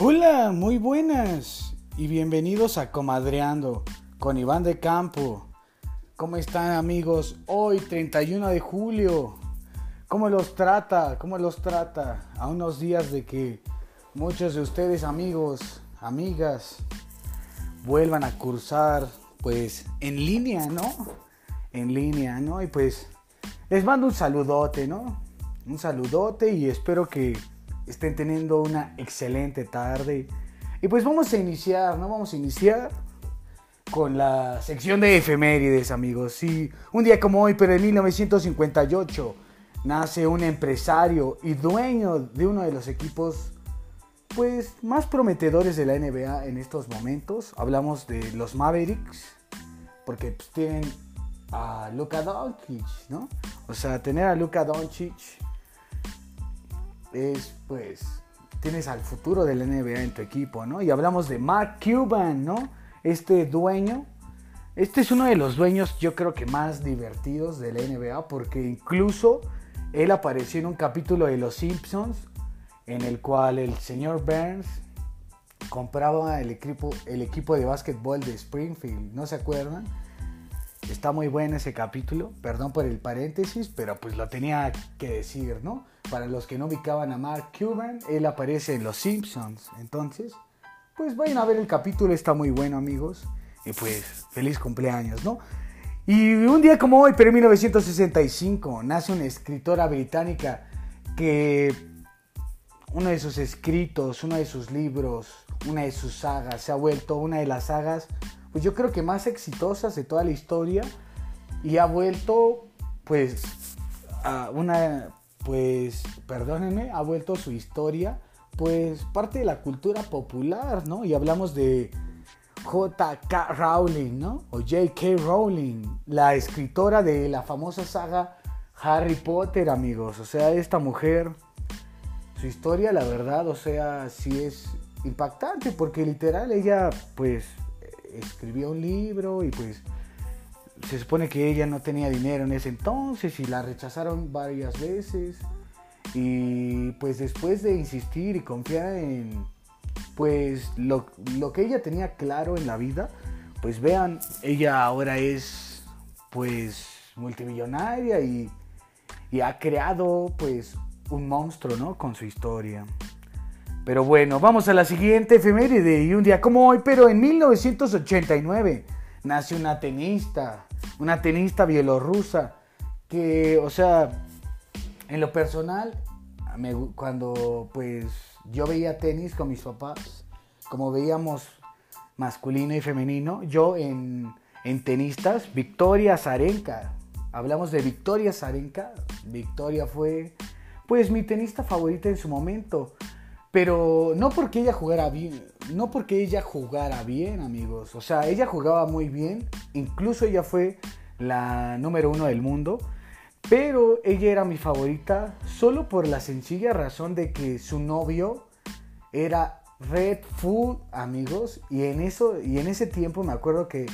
Hola, muy buenas y bienvenidos a Comadreando con Iván de Campo. ¿Cómo están amigos? Hoy 31 de julio. ¿Cómo los trata? ¿Cómo los trata? A unos días de que muchos de ustedes amigos, amigas, vuelvan a cursar pues en línea, ¿no? En línea, ¿no? Y pues les mando un saludote, ¿no? Un saludote y espero que estén teniendo una excelente tarde. Y pues vamos a iniciar, ¿no? Vamos a iniciar con la sección de efemérides, amigos. Sí, un día como hoy, pero en 1958, nace un empresario y dueño de uno de los equipos pues más prometedores de la NBA en estos momentos. Hablamos de los Mavericks, porque pues, tienen a Luka Doncic, ¿no? O sea, tener a Luka Doncic es pues tienes al futuro del NBA en tu equipo, ¿no? Y hablamos de Mark Cuban, ¿no? Este dueño. Este es uno de los dueños yo creo que más divertidos de la NBA porque incluso él apareció en un capítulo de Los Simpsons en el cual el señor Burns compraba el equipo, el equipo de básquetbol de Springfield, ¿no se acuerdan? Está muy bueno ese capítulo, perdón por el paréntesis, pero pues lo tenía que decir, ¿no? Para los que no ubicaban a Mark Cuban, él aparece en Los Simpsons. Entonces, pues vayan a ver el capítulo, está muy bueno, amigos. Y pues, feliz cumpleaños, ¿no? Y un día como hoy, pero en 1965, nace una escritora británica que uno de sus escritos, uno de sus libros, una de sus sagas, se ha vuelto una de las sagas pues yo creo que más exitosas de toda la historia y ha vuelto pues a una pues perdónenme, ha vuelto su historia pues parte de la cultura popular, ¿no? Y hablamos de J.K. Rowling, ¿no? O J.K. Rowling, la escritora de la famosa saga Harry Potter, amigos. O sea, esta mujer, su historia, la verdad, o sea, sí es impactante porque literal ella, pues, escribió un libro y pues se supone que ella no tenía dinero en ese entonces y la rechazaron varias veces. Y pues después de insistir y confiar en pues lo, que ella tenía claro en la vida, pues vean, ella ahora es pues multimillonaria y, y ha creado pues un monstruo, ¿no? Con su historia. Pero bueno, vamos a la siguiente efeméride y un día como hoy, pero en 1989 nace una tenista, una tenista bielorrusa que, o sea, en lo personal, cuando pues yo veía tenis con mis papás, como veíamos masculino y femenino, yo en, en tenistas, Victoria Zarenka, hablamos de Victoria Zarenka, Victoria fue pues mi tenista favorita en su momento. Pero no porque ella jugara bien, no porque ella jugara bien, amigos. O sea, ella jugaba muy bien, incluso ella fue la número uno del mundo. Pero ella era mi favorita solo por la sencilla razón de que su novio era Red Food, amigos. Y en, eso, y en ese tiempo me acuerdo que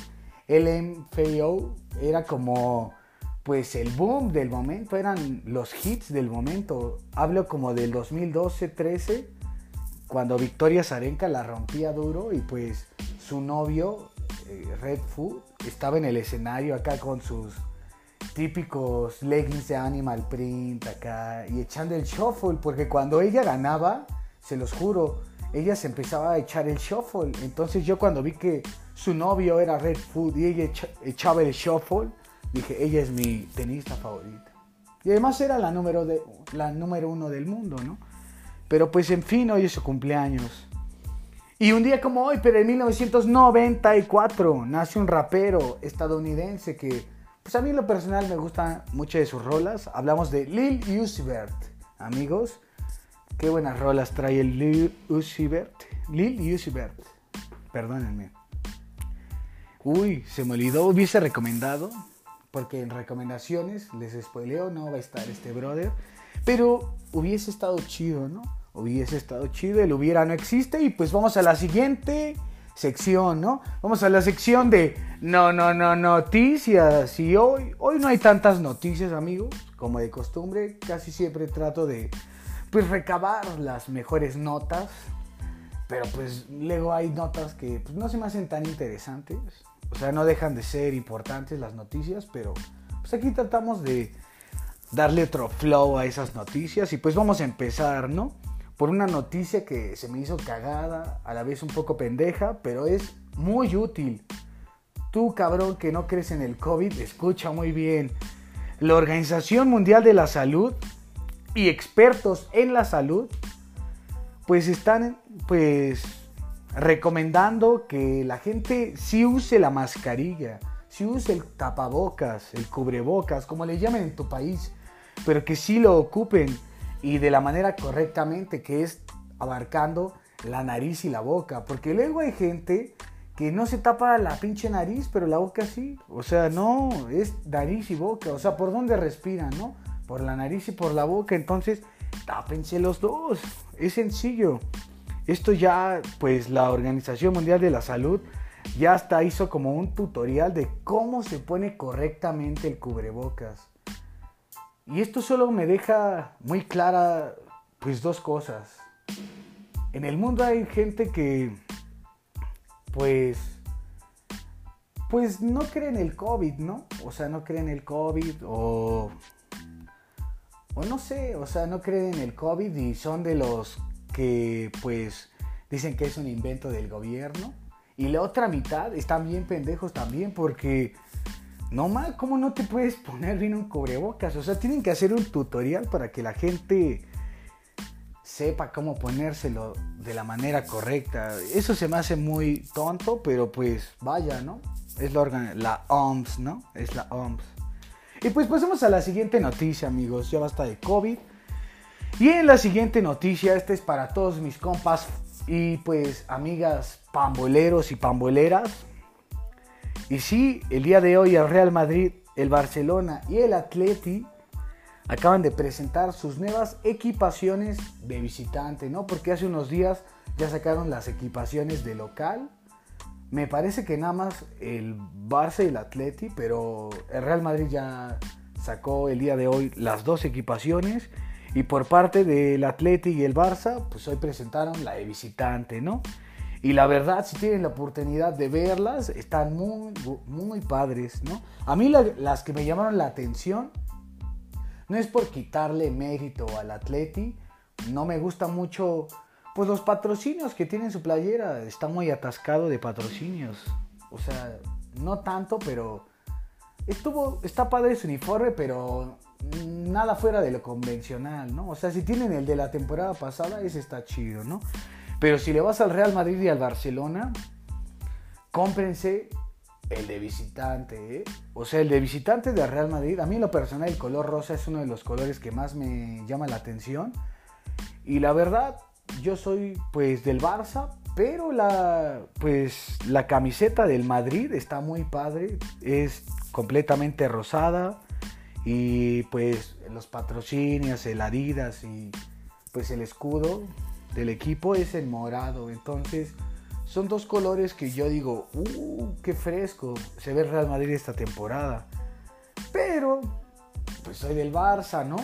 LMFAO era como pues el boom del momento, eran los hits del momento. Hablo como del 2012-13 cuando Victoria Zarenka la rompía duro y pues su novio, eh, Red Food, estaba en el escenario acá con sus típicos leggings de animal print acá y echando el shuffle, porque cuando ella ganaba, se los juro, ella se empezaba a echar el shuffle. Entonces yo cuando vi que su novio era Red Food y ella echaba el shuffle, dije, ella es mi tenista favorita. Y además era la número, de, la número uno del mundo, ¿no? Pero pues en fin, hoy es su cumpleaños. Y un día como hoy, pero en 1994, nace un rapero estadounidense que, pues a mí lo personal me gusta mucho de sus rolas. Hablamos de Lil Uzi Vert, amigos. Qué buenas rolas trae el Lil Uzi Vert. Lil Uzi Vert, perdónenme. Uy, se me olvidó, hubiese recomendado, porque en recomendaciones, les spoileo, no va a estar este brother. Pero hubiese estado chido, ¿no? Hubiese estado chido, el hubiera no existe y pues vamos a la siguiente sección, ¿no? Vamos a la sección de no, no, no, noticias. Y hoy, hoy no hay tantas noticias, amigos, como de costumbre. Casi siempre trato de, pues, recabar las mejores notas pero pues luego hay notas que pues, no se me hacen tan interesantes. O sea, no dejan de ser importantes las noticias, pero pues aquí tratamos de darle otro flow a esas noticias y pues vamos a empezar, ¿no? Por una noticia que se me hizo cagada, a la vez un poco pendeja, pero es muy útil. Tú, cabrón, que no crees en el COVID, escucha muy bien. La Organización Mundial de la Salud y expertos en la salud, pues están, pues, recomendando que la gente sí use la mascarilla, sí use el tapabocas, el cubrebocas, como le llamen en tu país, pero que sí lo ocupen y de la manera correctamente, que es abarcando la nariz y la boca, porque luego hay gente que no se tapa la pinche nariz, pero la boca sí. O sea, no, es nariz y boca. O sea, ¿por dónde respiran, no? Por la nariz y por la boca. Entonces, tápense los dos. Es sencillo. Esto ya, pues la Organización Mundial de la Salud ya hasta hizo como un tutorial de cómo se pone correctamente el cubrebocas. Y esto solo me deja muy clara, pues dos cosas. En el mundo hay gente que pues, pues no creen el COVID, ¿no? O sea, no creen el COVID o, o no sé, o sea, no creen el COVID y son de los que, pues, dicen que es un invento del gobierno. Y la otra mitad están bien pendejos también porque, no mal, ¿cómo no te puedes poner bien un cubrebocas? O sea, tienen que hacer un tutorial para que la gente sepa cómo ponérselo de la manera correcta. Eso se me hace muy tonto, pero pues vaya, ¿no? Es la, la OMS, ¿no? Es la OMS. Y pues pasemos a la siguiente noticia, amigos. Ya basta de COVID. Y en la siguiente noticia, esta es para todos mis compas y pues amigas pamboleros y pamboleras. Y sí, el día de hoy el Real Madrid, el Barcelona y el Atleti acaban de presentar sus nuevas equipaciones de visitante, ¿no? Porque hace unos días ya sacaron las equipaciones de local. Me parece que nada más el Barça y el Atleti, pero el Real Madrid ya sacó el día de hoy las dos equipaciones. Y por parte del Atleti y el Barça, pues hoy presentaron la de visitante, ¿no? Y la verdad, si tienen la oportunidad de verlas, están muy, muy padres, ¿no? A mí las que me llamaron la atención no es por quitarle mérito al Atleti, no me gusta mucho pues los patrocinios que tiene su playera, está muy atascado de patrocinios. O sea, no tanto, pero estuvo está padre su uniforme, pero nada fuera de lo convencional, ¿no? O sea, si tienen el de la temporada pasada, ese está chido, ¿no? Pero si le vas al Real Madrid y al Barcelona, cómprense el de visitante, ¿eh? O sea, el de visitante de Real Madrid, a mí en lo personal el color rosa es uno de los colores que más me llama la atención. Y la verdad, yo soy pues del Barça, pero la pues la camiseta del Madrid está muy padre, es completamente rosada y pues los patrocinios, el Adidas y pues el escudo del equipo es el morado, entonces son dos colores que yo digo, ¡uh, qué fresco! Se ve Real Madrid esta temporada. Pero, pues soy del Barça, ¿no?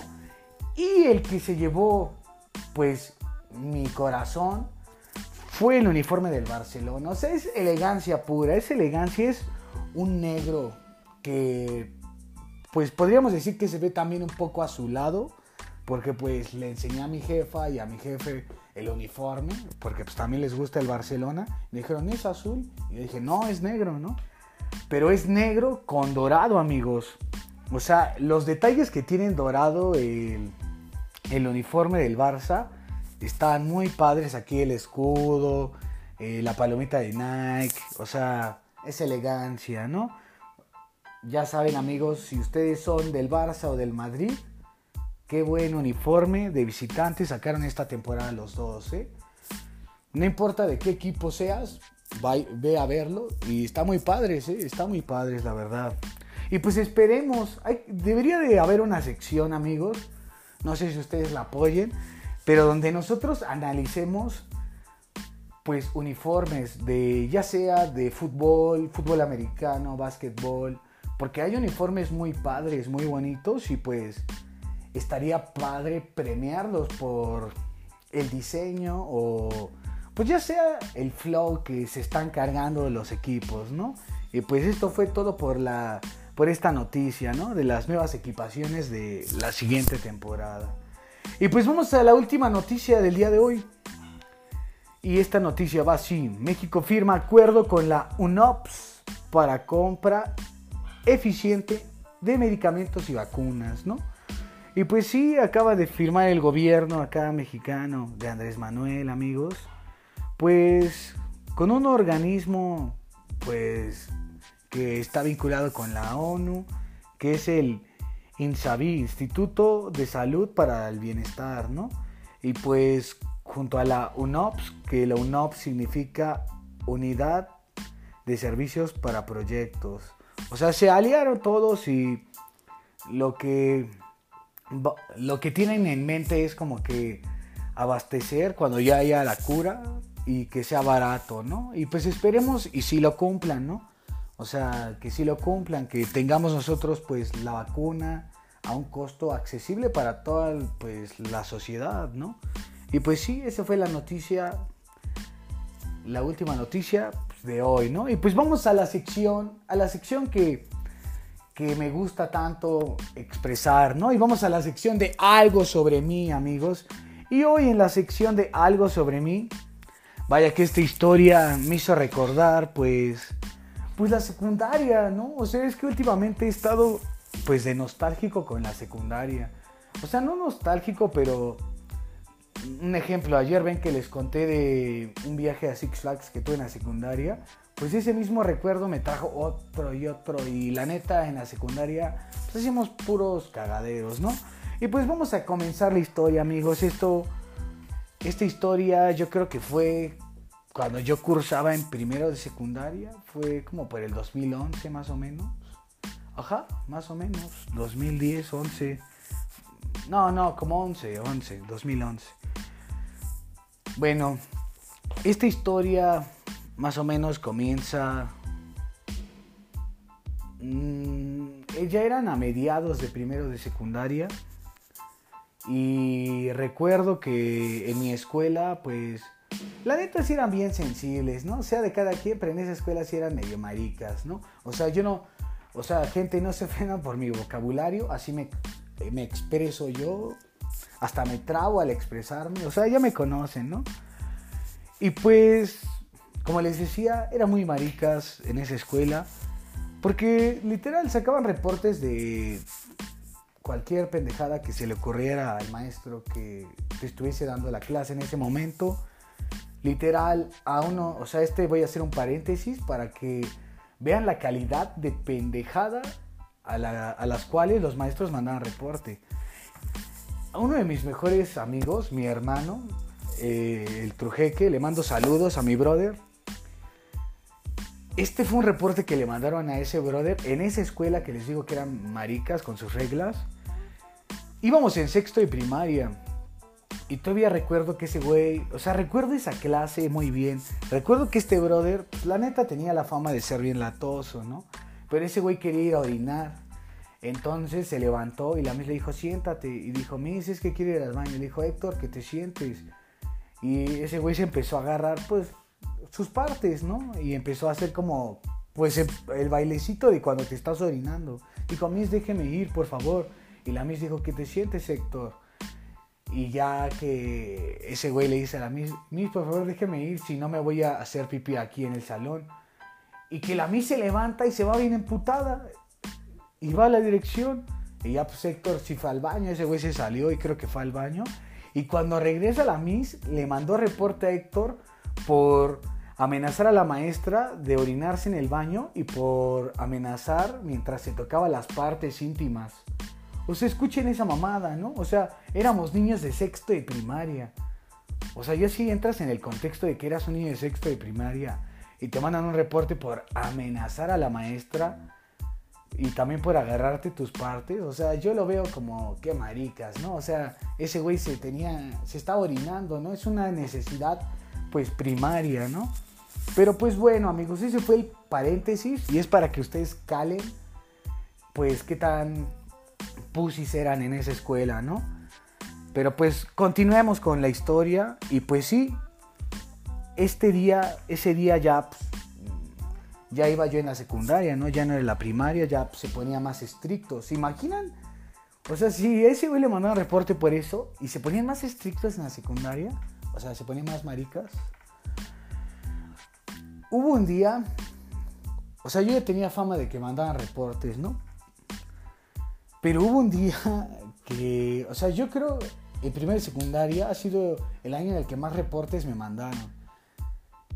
Y el que se llevó, pues, mi corazón fue el uniforme del Barcelona. O sea, es elegancia pura, es elegancia, es un negro que, pues, podríamos decir que se ve también un poco azulado, porque pues le enseñé a mi jefa y a mi jefe el uniforme, porque pues también les gusta el Barcelona. Me dijeron, ¿es azul? Y yo dije, no, es negro, ¿no? Pero es negro con dorado, amigos. O sea, los detalles que tienen dorado el, el uniforme del Barça están muy padres. Aquí el escudo, eh, la palomita de Nike, o sea, es elegancia, ¿no? Ya saben, amigos, si ustedes son del Barça o del Madrid, Qué buen uniforme de visitante sacaron esta temporada los dos, ¿eh? No importa de qué equipo seas, ve a verlo y está muy padres, ¿eh? Está muy padres, la verdad. Y pues esperemos, debería de haber una sección, amigos, no sé si ustedes la apoyen, pero donde nosotros analicemos pues uniformes de ya sea de fútbol, fútbol americano, básquetbol, porque hay uniformes muy padres, muy bonitos y pues estaría padre premiarlos por el diseño o, pues ya sea el flow que se están cargando los equipos, ¿no? Y pues esto fue todo por la por esta noticia, ¿no? De las nuevas equipaciones de la siguiente temporada. Y pues vamos a la última noticia del día de hoy. Y esta noticia va así. México firma acuerdo con la UNOPS para compra eficiente de medicamentos y vacunas, ¿no? Y pues sí, acaba de firmar el gobierno acá mexicano de Andrés Manuel, amigos, pues con un organismo pues que está vinculado con la ONU, que es el INSABI, Instituto de Salud para el Bienestar, ¿no? Y pues junto a la UNOPS, que la UNOPS significa Unidad de Servicios para Proyectos. O sea, se aliaron todos y lo que, lo que tienen en mente es como que abastecer cuando ya haya la cura y que sea barato, ¿no? Y pues esperemos y si lo cumplan, ¿no? O sea, que si lo cumplan, que tengamos nosotros pues la vacuna a un costo accesible para toda pues la sociedad, ¿no? Y pues sí, esa fue la noticia, la última noticia pues, de hoy, ¿no? Y pues vamos a la sección, a la sección que, que me gusta tanto expresar, ¿no? Y vamos a la sección de algo sobre mí, amigos. Y hoy en la sección de algo sobre mí, vaya que esta historia me hizo recordar pues pues la secundaria, ¿no? O sea, es que últimamente he estado pues de nostálgico con la secundaria. O sea, no nostálgico, pero un ejemplo, ayer ven que les conté de un viaje a Six Flags que tuve en la secundaria. Pues ese mismo recuerdo me trajo otro y otro. Y la neta, en la secundaria, pues hacíamos puros cagaderos, ¿no? Y pues vamos a comenzar la historia, amigos. Esto, esta historia yo creo que fue cuando yo cursaba en primero de secundaria, fue como por el 2011 más o menos. Ajá, más o menos. 2010, 11. No, no, como 11, 11, 2011. Bueno, esta historia más o menos comienza... Mmm, ya eran a mediados de primero de secundaria. Y recuerdo que en mi escuela, pues la neta sí eran bien sensibles, ¿no? O sea, de cada quien, pero en esa escuela sí eran medio maricas, ¿no? O sea, yo no, o sea, gente no se frena por mi vocabulario, así me, me expreso yo, hasta me trabo al expresarme, o sea, ya me conocen, ¿no? Y pues, como les decía, eran muy maricas en esa escuela, porque literal sacaban reportes de cualquier pendejada que se le ocurriera al maestro que estuviese dando la clase en ese momento literal a uno, o sea, este voy a hacer un paréntesis para que vean la calidad de pendejada a, las cuales los maestros mandaban reporte. A uno de mis mejores amigos, mi hermano, eh, el Trujeque, le mando saludos a mi brother. Este fue un reporte que le mandaron a ese brother en esa escuela que les digo que eran maricas con sus reglas. Íbamos en sexto de primaria. Y todavía recuerdo que ese güey, o sea, recuerdo esa clase muy bien. Recuerdo que este brother, pues, la neta tenía la fama de ser bien latoso, ¿no? Pero ese güey quería ir a orinar. Entonces se levantó y la Miss le dijo, siéntate. Y dijo, Miss, es que quiere ir al baño. Le dijo, Héctor, que te sientes. Y ese güey se empezó a agarrar, pues, sus partes, ¿no? Y empezó a hacer como, pues, el bailecito de cuando te estás orinando. Dijo, Miss, déjeme ir, por favor. Y la Miss dijo, que te sientes, Héctor. Y ya que ese güey le dice a la Miss, Miss, por favor déjeme ir, si no me voy a hacer pipí aquí en el salón. Y que la Miss se levanta y se va bien emputada. Y va a la dirección. Y ya pues Héctor si fue al baño, ese güey se salió y creo que fue al baño. Y cuando regresa la Miss, le mandó reporte a Héctor por amenazar a la maestra de orinarse en el baño y por amenazar mientras se tocaba las partes íntimas. O sea, escuchen esa mamada, ¿no? O sea, éramos niños de sexto de primaria. O sea, ya si entras en el contexto de que eras un niño de sexto de primaria y te mandan un reporte por amenazar a la maestra y también por agarrarte tus partes, o sea, yo lo veo como que maricas, ¿no? O sea, ese güey se tenía, se estaba orinando, ¿no? Es una necesidad, pues, primaria, ¿no? Pero pues bueno, amigos, ese fue el paréntesis y es para que ustedes calen, pues, qué tan pusis eran en esa escuela, ¿no? Pero pues continuemos con la historia y pues sí, este día, ese día ya, pues, ya iba yo en la secundaria, ¿no? Ya no era la primaria, ya se ponía más estricto. ¿Se imaginan? O sea, si ese güey le mandaba reporte por eso y se ponían más estrictos en la secundaria, o sea, se ponían más maricas. Hubo un día, o sea, yo ya tenía fama de que mandaban reportes, ¿no? Pero hubo un día que, o sea, yo creo, el primer de secundaria ha sido el año en el que más reportes me mandaron.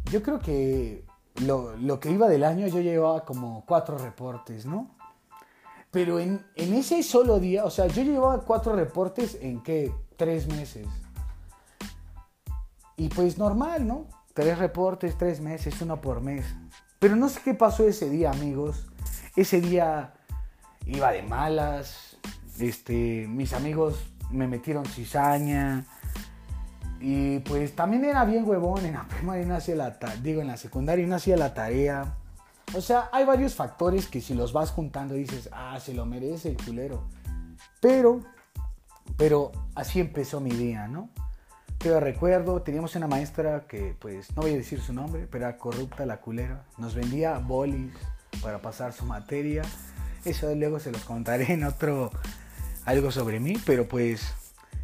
Yo creo que lo, lo que iba del año yo llevaba como cuatro reportes, ¿no? Pero en, en, ese solo día, o sea, yo llevaba cuatro reportes en qué? Tres meses. Y pues normal, ¿no? Tres reportes, tres meses, uno por mes. Pero no sé qué pasó ese día, amigos. Ese día iba de malas. Este, mis amigos me metieron cizaña. Y pues también era bien huevón. En la primaria no hacía la digo, en la secundaria no hacía la tarea. O sea, hay varios factores que si los vas juntando dices, ah, se lo merece el culero. Pero, pero así empezó mi día, ¿no? Yo recuerdo, teníamos una maestra que, pues, no voy a decir su nombre, pero era corrupta la culera. Nos vendía bolis para pasar su materia. Eso luego se los contaré en otro, algo sobre mí, pero pues,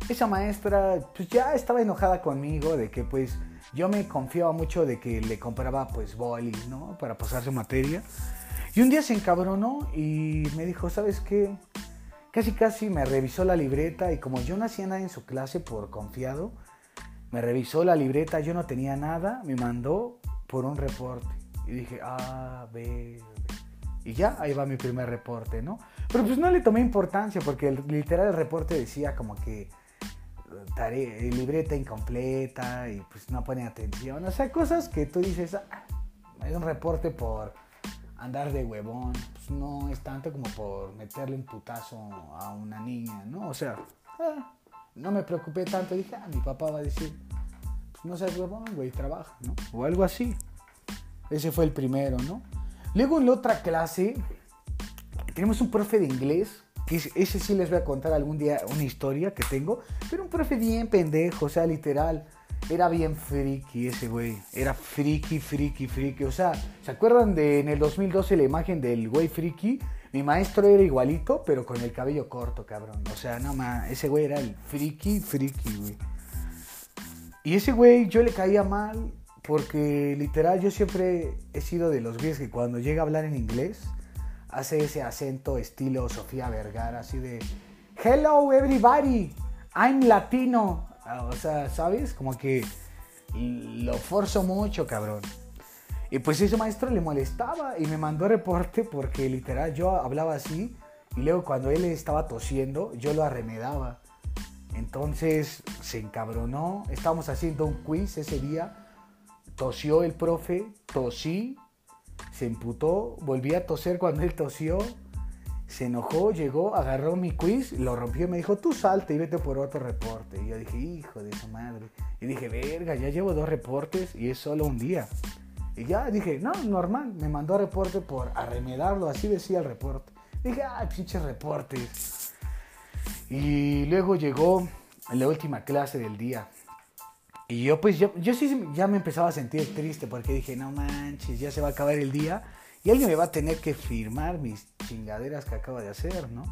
esa maestra, pues ya estaba enojada conmigo de que, pues, yo me confiaba mucho de que le compraba pues bolis, ¿no? Para pasar su materia. Y un día se encabronó y me dijo, ¿sabes qué? Casi casi me revisó la libreta y como yo no hacía nada en su clase por confiado, me revisó la libreta, yo no tenía nada, me mandó por un reporte. Y dije, ah, ve, Y ya, ahí va mi primer reporte, ¿no? Pero pues no le tomé importancia porque el, literal el reporte decía como que tarea, libreta incompleta y pues no pone atención. O sea, cosas que tú dices, ah, es un reporte por andar de huevón. Pues no es tanto como por meterle un putazo a una niña, ¿no? O sea, ah, no me preocupé tanto. Dije, ah, mi papá va a decir, no seas huevón, güey, trabaja, ¿no? O algo así. Ese fue el primero, ¿no? Luego en la otra clase, tenemos un profe de inglés ese sí les voy a contar algún día una historia que tengo, pero un profe bien pendejo, o sea, literal. Era bien friki ese güey. Era friki, friki, friki. O sea, ¿se acuerdan de en el 2012 la imagen del güey friki? Mi maestro era igualito, pero con el cabello corto, cabrón. O sea, no más, ese güey era el friki, friki, güey. Y ese güey yo le caía mal porque literal yo siempre he sido de los güeyes que cuando llega a hablar en inglés hace ese acento estilo Sofía Vergara, así de Hello everybody, I'm latino. Ah, o sea, ¿sabes? Como que lo forzo mucho, cabrón. Y pues ese maestro le molestaba y me mandó reporte porque literal yo hablaba así y luego cuando él estaba tosiendo yo lo arremedaba. Entonces se encabronó, estábamos haciendo un quiz ese día, tosió el profe, tosí se emputó, volví a toser cuando él tosió, se enojó, llegó, agarró mi quiz, lo rompió y me dijo, tú salte y vete por otro reporte. Y yo dije, hijo de su madre. Y dije, verga, ya llevo dos reportes y es solo un día. Y ya dije, no, normal, me mandó reporte por arremedarlo, así decía el reporte. Dije, ay, pinches reportes. Y luego llegó la última clase del día. Y yo pues yo, yo sí ya me empezaba a sentir triste porque dije, no manches, ya se va a acabar el día y alguien me va a tener que firmar mis chingaderas que acaba de hacer, ¿no?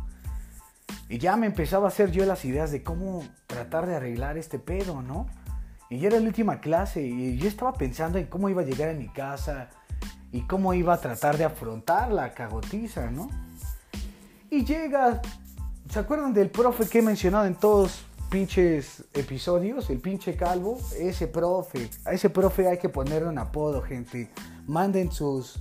Y ya me empezaba a hacer yo las ideas de cómo tratar de arreglar este pedo, ¿no? Y ya era la última clase y yo estaba pensando en cómo iba a llegar a mi casa y cómo iba a tratar de afrontar la cagotiza, ¿no? Y llega, ¿se acuerdan del profe que he mencionado en todos pinches episodios, el pinche calvo, ese profe, a ese profe hay que ponerle un apodo, gente. Manden sus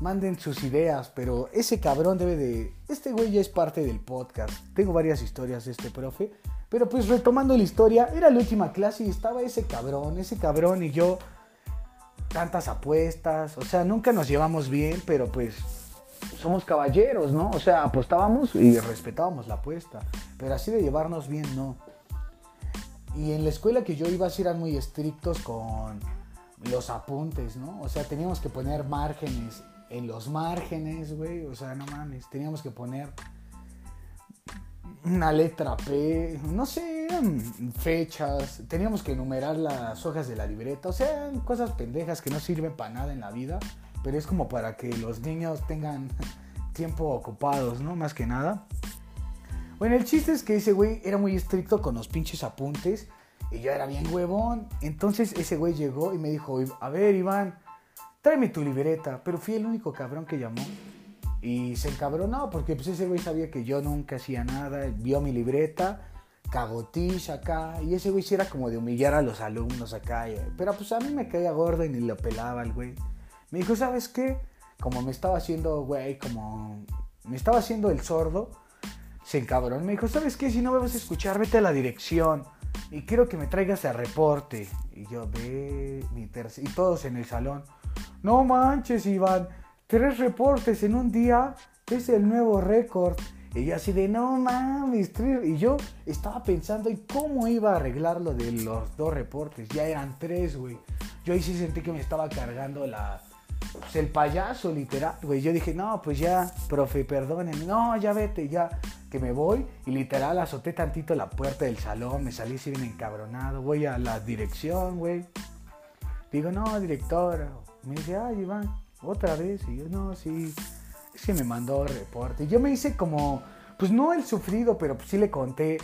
manden sus ideas, pero ese cabrón debe de este güey ya es parte del podcast. Tengo varias historias de este profe, pero pues retomando la historia, era la última clase y estaba ese cabrón, ese cabrón y yo tantas apuestas, o sea, nunca nos llevamos bien, pero pues somos caballeros, ¿no? O sea, apostábamos y respetábamos la apuesta, pero así de llevarnos bien, no. Y en la escuela que yo iba, sí eran muy estrictos con los apuntes, ¿no? O sea, teníamos que poner márgenes en los márgenes, güey. O sea, no mames, teníamos que poner una letra P. No sé, fechas, teníamos que enumerar las hojas de la libreta, o sea, cosas pendejas que no sirven para nada en la vida, pero es como para que los niños tengan tiempo ocupados, ¿no? Más que nada. Bueno, el chiste es que ese güey era muy estricto con los pinches apuntes y yo era bien huevón. Entonces ese güey llegó y me dijo, a ver Iván, tráeme tu libreta. Pero fui el único cabrón que llamó. Y se encabronó porque pues ese güey sabía que yo nunca hacía nada, vio mi libreta, cagotiza acá, y ese güey sí era como de humillar a los alumnos acá, pero pues a mí me caía gordo y ni lo pelaba el güey. Me dijo, ¿sabes qué? Como me estaba haciendo, güey, como me estaba haciendo el sordo, se encabronó. Me dijo, ¿sabes qué? Si no me vas a escuchar, vete a la dirección y quiero que me traigas el reporte. Y yo, ve, mi tercer... Y todos en el salón, no manches, Iván tres reportes en un día es el nuevo récord. Y yo así de, no mames, y yo estaba pensando en cómo iba a arreglar lo de los dos reportes. Ya eran tres, güey. Yo ahí sí sentí que me estaba cargando la, pues, el payaso, literal, güey. Yo dije, no, pues ya, profe, perdónenme. No, ya vete, ya, que me voy. Y literal azoté tantito la puerta del salón, me salí así bien encabronado. Voy a la dirección, güey. Digo, no, directora. Me dice, ay, Iván, otra vez. Y yo, no, sí, es que me mandó reporte. Yo me hice como, pues no el sufrido, pero pues sí le conté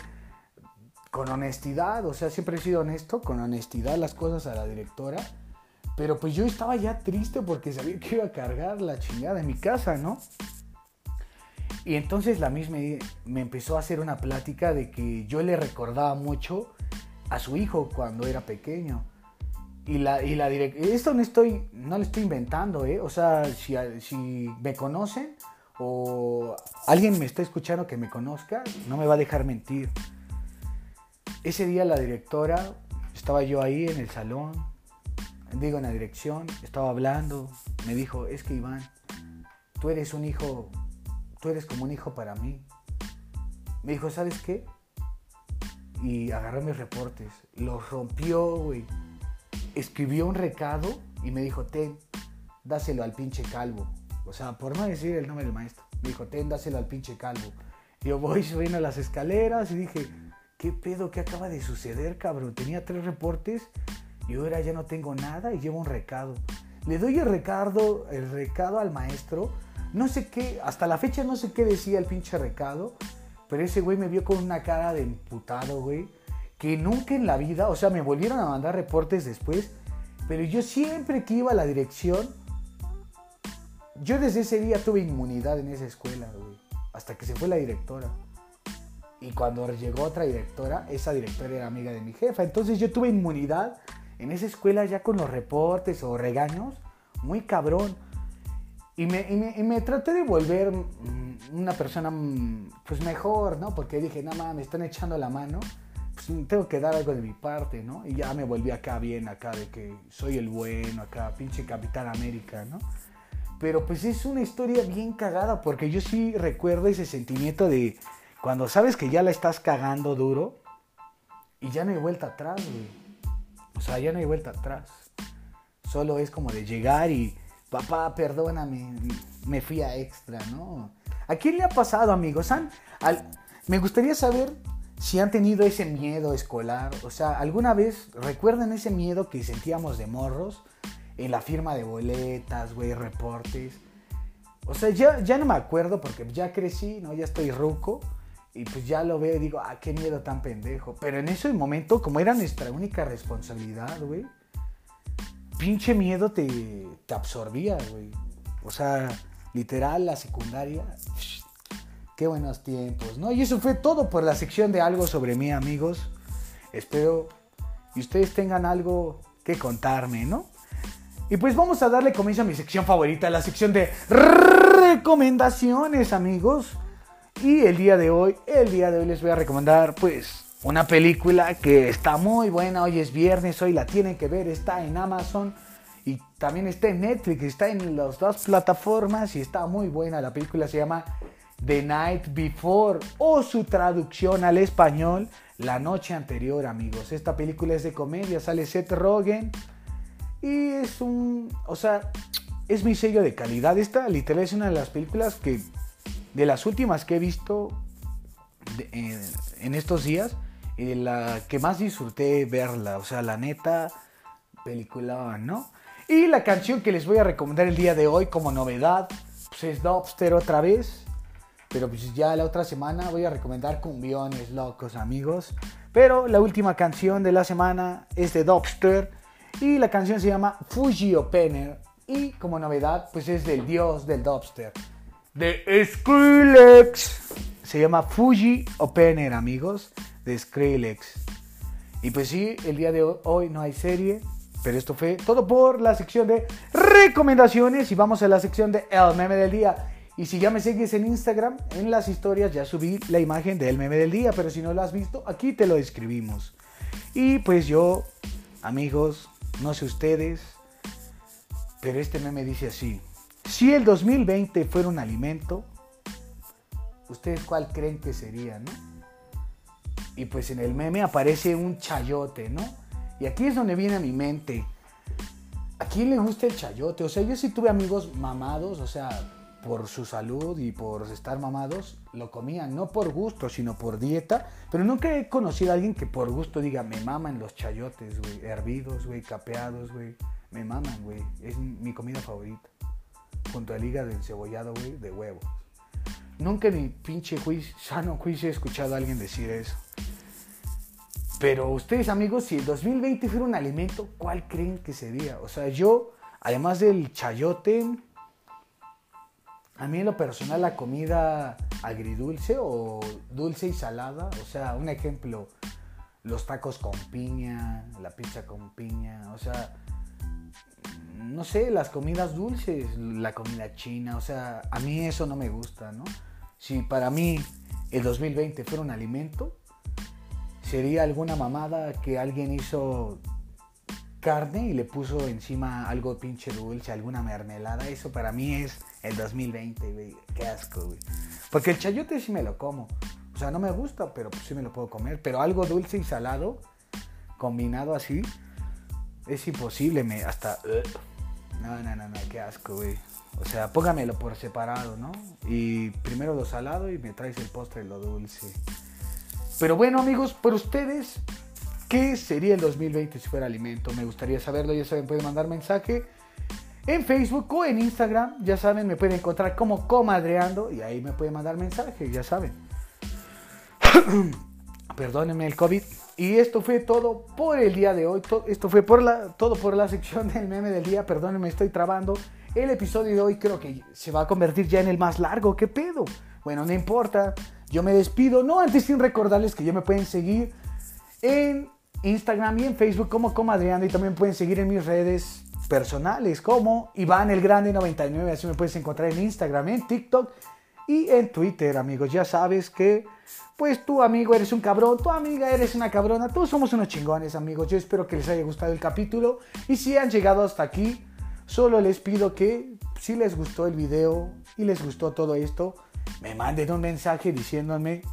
con honestidad, o sea, siempre he sido honesto, con honestidad las cosas a la directora. Pero pues yo estaba ya triste porque sabía que iba a cargar la chingada en mi casa, ¿no? Y entonces la misma me empezó a hacer una plática de que yo le recordaba mucho a su hijo cuando era pequeño. Y la, y la esto no estoy, no le estoy inventando, ¿eh? O sea, si, si me conocen o alguien me está escuchando que me conozca, no me va a dejar mentir. Ese día la directora, estaba yo ahí en el salón, digo en la dirección, estaba hablando, me dijo, es que Iván, tú eres un hijo, tú eres como un hijo para mí. Me dijo, ¿sabes qué? Y agarró mis reportes, los rompió, güey escribió un recado y me dijo, ten, dáselo al pinche calvo. O sea, por no decir el nombre del maestro. Me dijo, ten, dáselo al pinche calvo. Yo voy subiendo las escaleras y dije, ¿qué pedo? ¿Qué acaba de suceder, cabrón? Tenía tres reportes y ahora ya no tengo nada y llevo un recado. Le doy el recado, el recado al maestro. No sé qué, hasta la fecha no sé qué decía el pinche recado, pero ese güey me vio con una cara de imputado, güey que nunca en la vida, o sea, me volvieron a mandar reportes después, pero yo siempre que iba a la dirección, yo desde ese día tuve inmunidad en esa escuela, hasta que se fue la directora. Y cuando llegó otra directora, esa directora era amiga de mi jefa, entonces yo tuve inmunidad en esa escuela ya con los reportes o regaños, muy cabrón. Y me, y me, traté de volver mm, una persona mm, pues mejor, ¿no? Porque dije, nada más me están echando la mano tengo que dar algo de mi parte, ¿no? Y ya me volví acá bien, acá de que soy el bueno, acá, pinche Capitán América, ¿no? Pero pues es una historia bien cagada, porque yo sí recuerdo ese sentimiento de cuando sabes que ya la estás cagando duro y ya no hay vuelta atrás, güey. O sea, ya no hay vuelta atrás. Solo es como de llegar y, papá, perdóname, me fui a extra, ¿no? ¿A quién le ha pasado, amigos? me gustaría saber si han tenido ese miedo escolar, o sea, alguna vez recuerdan ese miedo que sentíamos de morros en la firma de boletas, güey, reportes. O sea, ya, ya no me acuerdo porque ya crecí, ¿no? Ya estoy ruco y pues ya lo veo y digo, ah, qué miedo tan pendejo. Pero en ese momento, como era nuestra única responsabilidad, güey, pinche miedo te, te absorbía, güey. O sea, literal, la secundaria, Qué buenos tiempos, ¿no? Y eso fue todo por la sección de algo sobre mí, amigos. Espero que ustedes tengan algo que contarme, ¿no? Y pues vamos a darle comienzo a mi sección favorita, la sección de recomendaciones, amigos. Y el día de hoy, el día de hoy les voy a recomendar, pues, una película que está muy buena. Hoy es viernes, hoy la tienen que ver, está en Amazon y también está en Netflix, está en las dos plataformas y está muy buena. La película se llama The Night Before o su traducción al español La Noche Anterior, amigos. Esta película es de comedia, sale Seth Rogen y es un, o sea, es mi sello de calidad. Esta literal es una de las películas que, de las últimas que he visto en estos días, y de la que más disfruté verla. O sea, la neta, película, ¿no? Y la canción que les voy a recomendar el día de hoy como novedad, pues es Dobster otra vez. Pero pues ya la otra semana voy a recomendar cumbiones locos, amigos. Pero la última canción de la semana es de Dobster y la canción se llama Fuji Opener. Y como novedad, pues es del dios del Dobster, de Skrillex. Se llama Fuji Opener, amigos, de Skrillex. Y pues sí, el día de hoy no hay serie, pero esto fue todo por la sección de recomendaciones y vamos a la sección de El Meme del Día. Y si ya me sigues en Instagram, en las historias ya subí la imagen del meme del día, pero si no lo has visto, aquí te lo escribimos. Y pues yo, amigos, no sé ustedes, pero este meme dice así. Si el 2020 fuera un alimento, ¿ustedes cuál creen que sería, no? Y pues en el meme aparece un chayote, ¿no? Y aquí es donde viene a mi mente. ¿A quién le gusta el chayote? O sea, yo sí tuve amigos mamados, o sea, por su salud y por estar mamados, lo comían, no por gusto, sino por dieta. Pero nunca he conocido a alguien que por gusto diga, me maman los chayotes, güey, hervidos, güey, capeados, güey. Me maman, güey. Es mi comida favorita. Junto al hígado encebollado, güey, de huevos. Nunca en mi pinche sano juicio he escuchado a alguien decir eso. Pero ustedes, amigos, si el 2020 fuera un alimento, ¿cuál creen que sería? O sea, yo, además del chayote, a mí en lo personal la comida agridulce o dulce y salada, o sea, un ejemplo, los tacos con piña, la pizza con piña, o sea, no sé, las comidas dulces, la comida china, o sea, a mí eso no me gusta, ¿no? Si para mí el 2020 fuera un alimento, sería alguna mamada que alguien hizo carne y le puso encima algo pinche dulce, alguna mermelada. Eso para mí es el 2020, güey. Qué asco, güey. Porque el chayote sí me lo como. O sea, no me gusta, pero pues sí me lo puedo comer. Pero algo dulce y salado, combinado así, es imposible. Me, hasta... No, no, no, no, qué asco, güey. O sea, póngamelo por separado, ¿no? Y primero lo salado y me traes el postre lo dulce. Pero bueno, amigos, por ustedes, ¿qué sería el 2020 si fuera alimento? Me gustaría saberlo. Ya saben, pueden mandar mensaje en Facebook o en Instagram. Ya saben, me pueden encontrar como Comadreando y ahí me pueden mandar mensaje, ya saben. Perdónenme el COVID. Y esto fue todo por el día de hoy. Esto fue por todo por la sección del meme del día. Perdónenme, estoy trabando. El episodio de hoy creo que se va a convertir ya en el más largo. ¿Qué pedo? Bueno, no importa. Yo me despido, no antes sin recordarles que ya me pueden seguir en Instagram y en Facebook como Comadriando y también pueden seguir en mis redes personales como Iván el Grande 99, así me puedes encontrar en Instagram, en TikTok y en Twitter, amigos. Ya sabes que pues tu amigo eres un cabrón, tu amiga eres una cabrona, todos somos unos chingones, amigos. Yo espero que les haya gustado el capítulo y si han llegado hasta aquí, solo les pido que si les gustó el video y les gustó todo esto, me manden un mensaje diciéndome,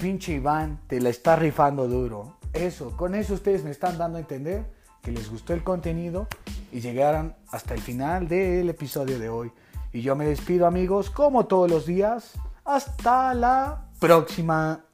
pinche Iván, te la está rifando duro. Eso, con eso ustedes me están dando a entender que les gustó el contenido y llegaron hasta el final del episodio de hoy. Y yo me despido amigos, como todos los días. Hasta la próxima.